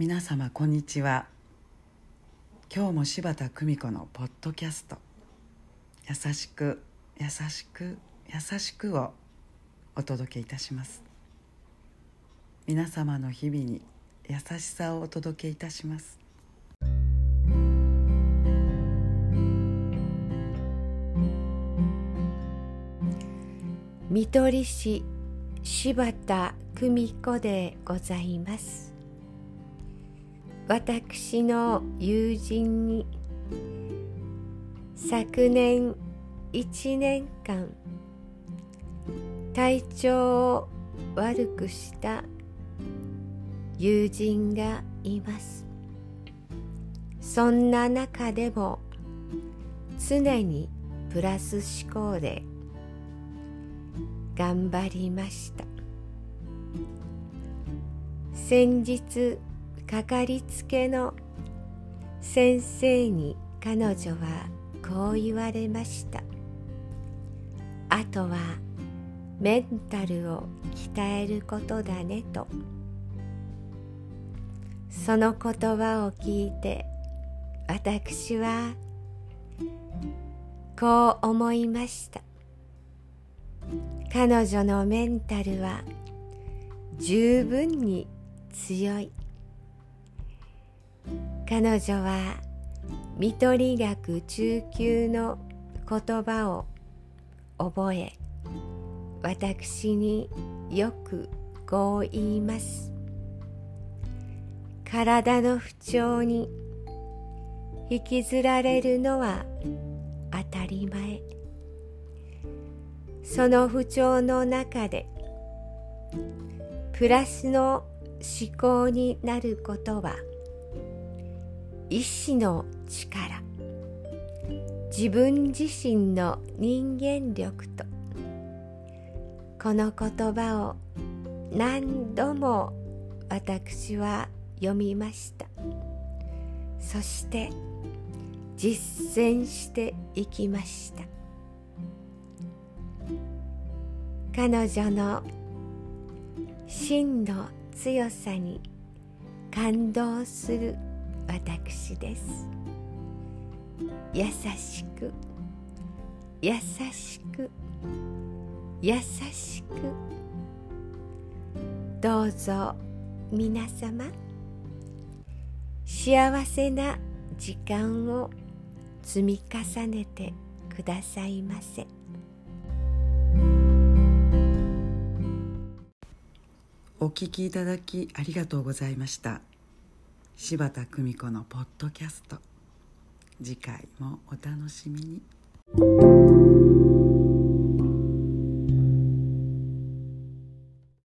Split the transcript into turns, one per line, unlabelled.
皆様こんにちは。今日も柴田久美子のポッドキャスト「優しく優しく優しく」をお届けいたします。皆様の日々に優しさをお届けいたします。
見取り師柴田久美子でございます。私の友人に昨年1年間体調を悪くした友人がいます。そんな中でも常にプラス思考で頑張りました。先日かかりつけの先生に彼女はこう言われました。あとはメンタルを鍛えることだねと。その言葉を聞いて私はこう思いました。彼女のメンタルは十分に強い。彼女は見取り学中級の言葉を覚え私によくこう言います。体の不調に引きずられるのは当たり前。その不調の中でプラスの思考になることは意志の力。自分自身の人間力と。この言葉を何度も私は読みました。そして実践していきました。彼女の真の強さに感動する私です。優しく優しく優しく。どうぞ皆様。幸せな時間を積み重ねてくださいませ。
お聞きいただきありがとうございました。柴田久美子のポッドキャスト。次回もお楽しみに。